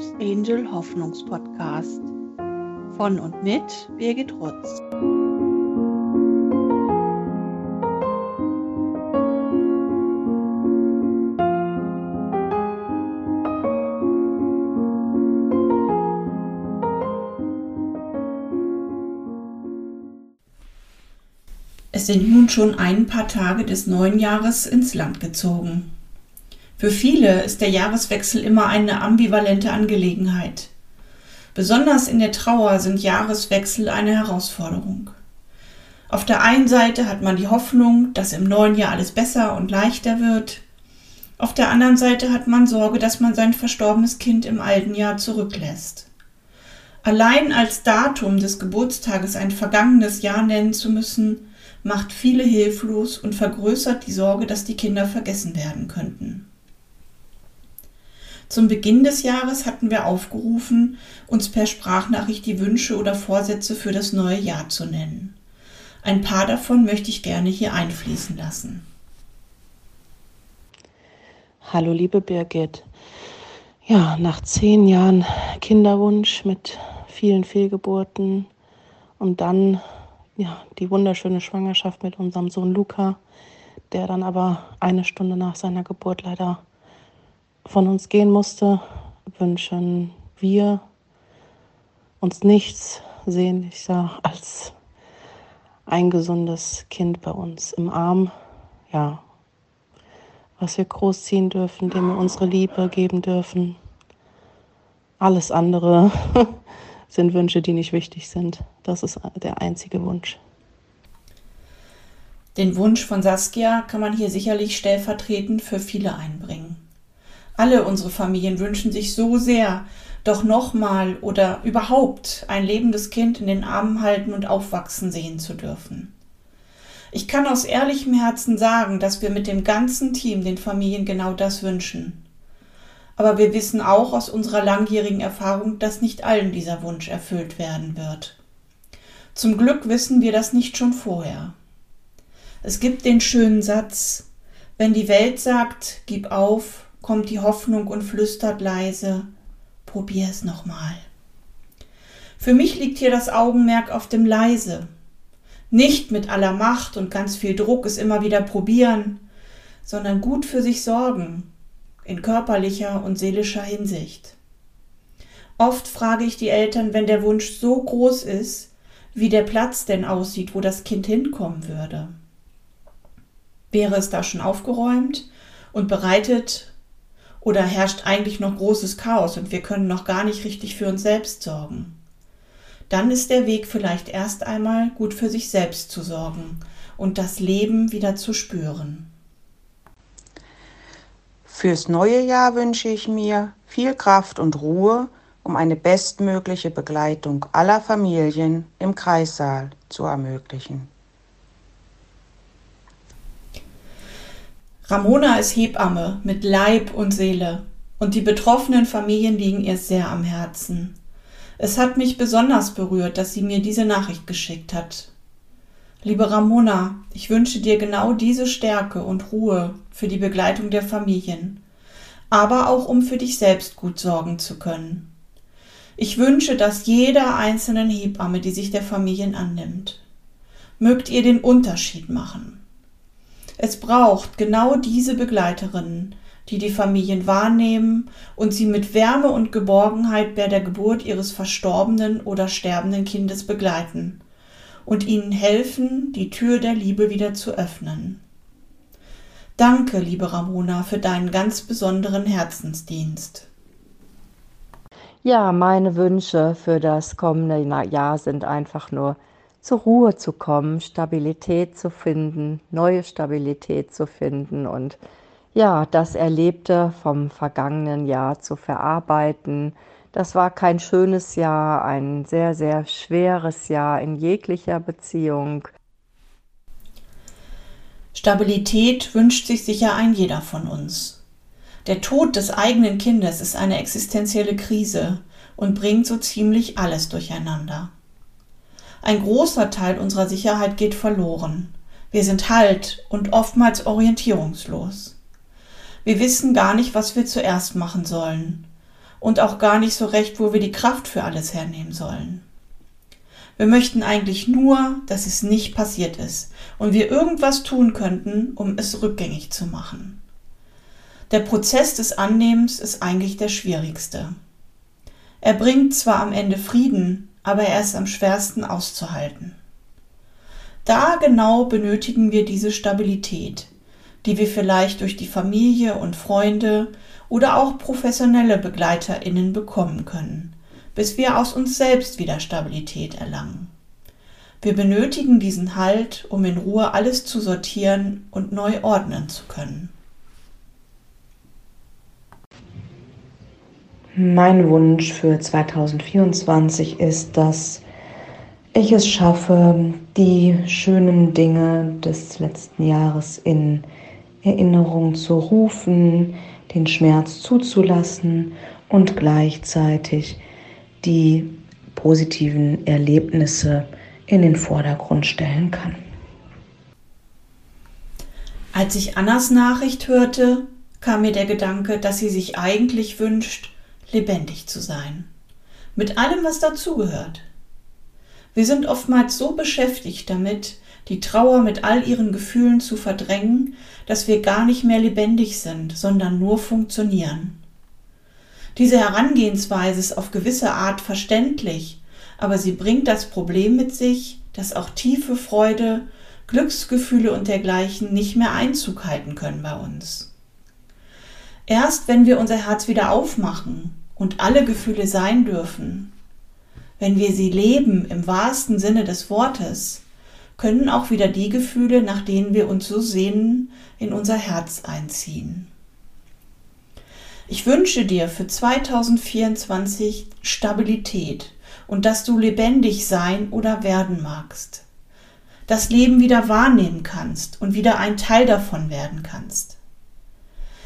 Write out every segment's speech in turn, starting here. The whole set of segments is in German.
Hopes Angel Hoffnungspodcast von und mit Birgit Rutz. Es sind nun schon ein paar Tage des neuen Jahres ins Land gezogen. Für viele ist der Jahreswechsel immer eine ambivalente Angelegenheit. Besonders in der Trauer sind Jahreswechsel eine Herausforderung. Auf der einen Seite hat man die Hoffnung, dass im neuen Jahr alles besser und leichter wird. Auf der anderen Seite hat man Sorge, dass man sein verstorbenes Kind im alten Jahr zurücklässt. Allein als Datum des Geburtstages ein vergangenes Jahr nennen zu müssen, macht viele hilflos und vergrößert die Sorge, dass die Kinder vergessen werden könnten. Zum Beginn des Jahres hatten wir aufgerufen, uns per Sprachnachricht die Wünsche oder Vorsätze für das neue Jahr zu nennen. Ein paar davon möchte ich gerne hier einfließen lassen. Hallo liebe Birgit. Ja, nach zehn Jahren Kinderwunsch mit vielen Fehlgeburten und dann ja, die wunderschöne Schwangerschaft mit unserem Sohn Luca, der dann aber eine Stunde nach seiner Geburt leider von uns gehen musste, wünschen wir uns nichts sehnlicher als ein gesundes Kind bei uns im Arm, ja, was wir großziehen dürfen, dem wir unsere Liebe geben dürfen. Alles andere sind Wünsche, die nicht wichtig sind. Das ist der einzige Wunsch. Den Wunsch von Saskia kann man hier sicherlich stellvertretend für viele einbringen. Alle unsere Familien wünschen sich so sehr, doch nochmal oder überhaupt ein lebendes Kind in den Armen halten und aufwachsen sehen zu dürfen. Ich kann aus ehrlichem Herzen sagen, dass wir mit dem ganzen Team den Familien genau das wünschen. Aber wir wissen auch aus unserer langjährigen Erfahrung, dass nicht allen dieser Wunsch erfüllt werden wird. Zum Glück wissen wir das nicht schon vorher. Es gibt den schönen Satz, wenn die Welt sagt, gib auf, kommt die Hoffnung und flüstert leise, probier es nochmal. Für mich liegt hier das Augenmerk auf dem leise. Nicht mit aller Macht und ganz viel Druck es immer wieder probieren, sondern gut für sich sorgen, in körperlicher und seelischer Hinsicht. Oft frage ich die Eltern, wenn der Wunsch so groß ist, wie der Platz denn aussieht, wo das Kind hinkommen würde. Wäre es da schon aufgeräumt und bereitet oder herrscht eigentlich noch großes Chaos und wir können noch gar nicht richtig für uns selbst sorgen? Dann ist der Weg vielleicht erst einmal gut für sich selbst zu sorgen und das Leben wieder zu spüren. Fürs neue Jahr wünsche ich mir viel Kraft und Ruhe, um eine bestmögliche Begleitung aller Familien im Kreissaal zu ermöglichen. Ramona ist Hebamme mit Leib und Seele und die betroffenen Familien liegen ihr sehr am Herzen. Es hat mich besonders berührt, dass sie mir diese Nachricht geschickt hat. Liebe Ramona, ich wünsche dir genau diese Stärke und Ruhe für die Begleitung der Familien, aber auch um für dich selbst gut sorgen zu können. Ich wünsche dass jeder einzelnen Hebamme, die sich der Familien annimmt. Mögt ihr den Unterschied machen. Es braucht genau diese Begleiterinnen, die die Familien wahrnehmen und sie mit Wärme und Geborgenheit bei der Geburt ihres verstorbenen oder sterbenden Kindes begleiten und ihnen helfen, die Tür der Liebe wieder zu öffnen. Danke, liebe Ramona, für deinen ganz besonderen Herzensdienst. Ja, meine Wünsche für das kommende Jahr sind einfach nur zur Ruhe zu kommen, Stabilität zu finden, neue Stabilität zu finden und ja, das Erlebte vom vergangenen Jahr zu verarbeiten. Das war kein schönes Jahr, ein sehr, sehr schweres Jahr in jeglicher Beziehung. Stabilität wünscht sich sicher ein jeder von uns. Der Tod des eigenen Kindes ist eine existenzielle Krise und bringt so ziemlich alles durcheinander. Ein großer Teil unserer Sicherheit geht verloren. Wir sind halt und oftmals orientierungslos. Wir wissen gar nicht, was wir zuerst machen sollen. und auch gar nicht so recht, wo wir die Kraft für alles hernehmen sollen. Wir möchten eigentlich nur, dass es nicht passiert ist und wir irgendwas tun könnten, um es rückgängig zu machen. Der Prozess des Annehmens ist eigentlich der schwierigste. Er bringt zwar am Ende Frieden, aber er ist am schwersten auszuhalten. Da genau benötigen wir diese Stabilität, die wir vielleicht durch die Familie und Freunde oder auch professionelle Begleiterinnen bekommen können, bis wir aus uns selbst wieder Stabilität erlangen. Wir benötigen diesen Halt, um in Ruhe alles zu sortieren und neu ordnen zu können. Mein Wunsch für 2024 ist, dass ich es schaffe, die schönen Dinge des letzten Jahres in Erinnerung zu rufen, den Schmerz zuzulassen und gleichzeitig die positiven Erlebnisse in den Vordergrund stellen kann. Als ich Annas Nachricht hörte, kam mir der Gedanke, dass sie sich eigentlich wünscht, lebendig zu sein. Mit allem, was dazugehört. Wir sind oftmals so beschäftigt damit, die Trauer mit all ihren Gefühlen zu verdrängen, dass wir gar nicht mehr lebendig sind, sondern nur funktionieren. Diese Herangehensweise ist auf gewisse Art verständlich, aber sie bringt das Problem mit sich, dass auch tiefe Freude, Glücksgefühle und dergleichen nicht mehr Einzug halten können bei uns. Erst wenn wir unser Herz wieder aufmachen und alle Gefühle sein dürfen, wenn wir sie leben im wahrsten Sinne des Wortes, können auch wieder die Gefühle, nach denen wir uns so sehnen, in unser Herz einziehen. Ich wünsche dir für 2024 Stabilität und dass du lebendig sein oder werden magst. Das Leben wieder wahrnehmen kannst und wieder ein Teil davon werden kannst.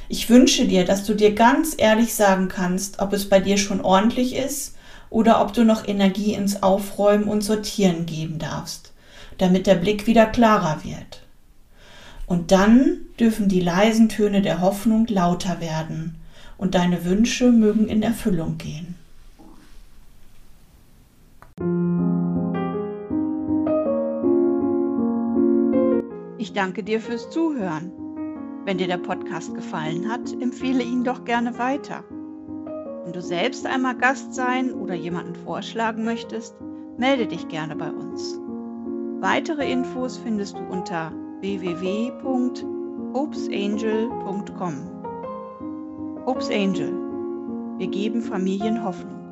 Ich wünsche dir, dass du dir ganz ehrlich sagen kannst, ob es bei dir schon ordentlich ist oder ob du noch Energie ins Aufräumen und Sortieren geben darfst, damit der Blick wieder klarer wird. Und dann dürfen die leisen Töne der Hoffnung lauter werden und deine Wünsche mögen in Erfüllung gehen. Ich danke dir fürs Zuhören. Wenn dir der Podcast gefallen hat, empfehle ihn doch gerne weiter. Wenn du selbst einmal Gast sein oder jemanden vorschlagen möchtest, melde dich gerne bei uns. Weitere Infos findest du unter www.hopesangel.com. Hopes Angel. Wir geben Familien Hoffnung.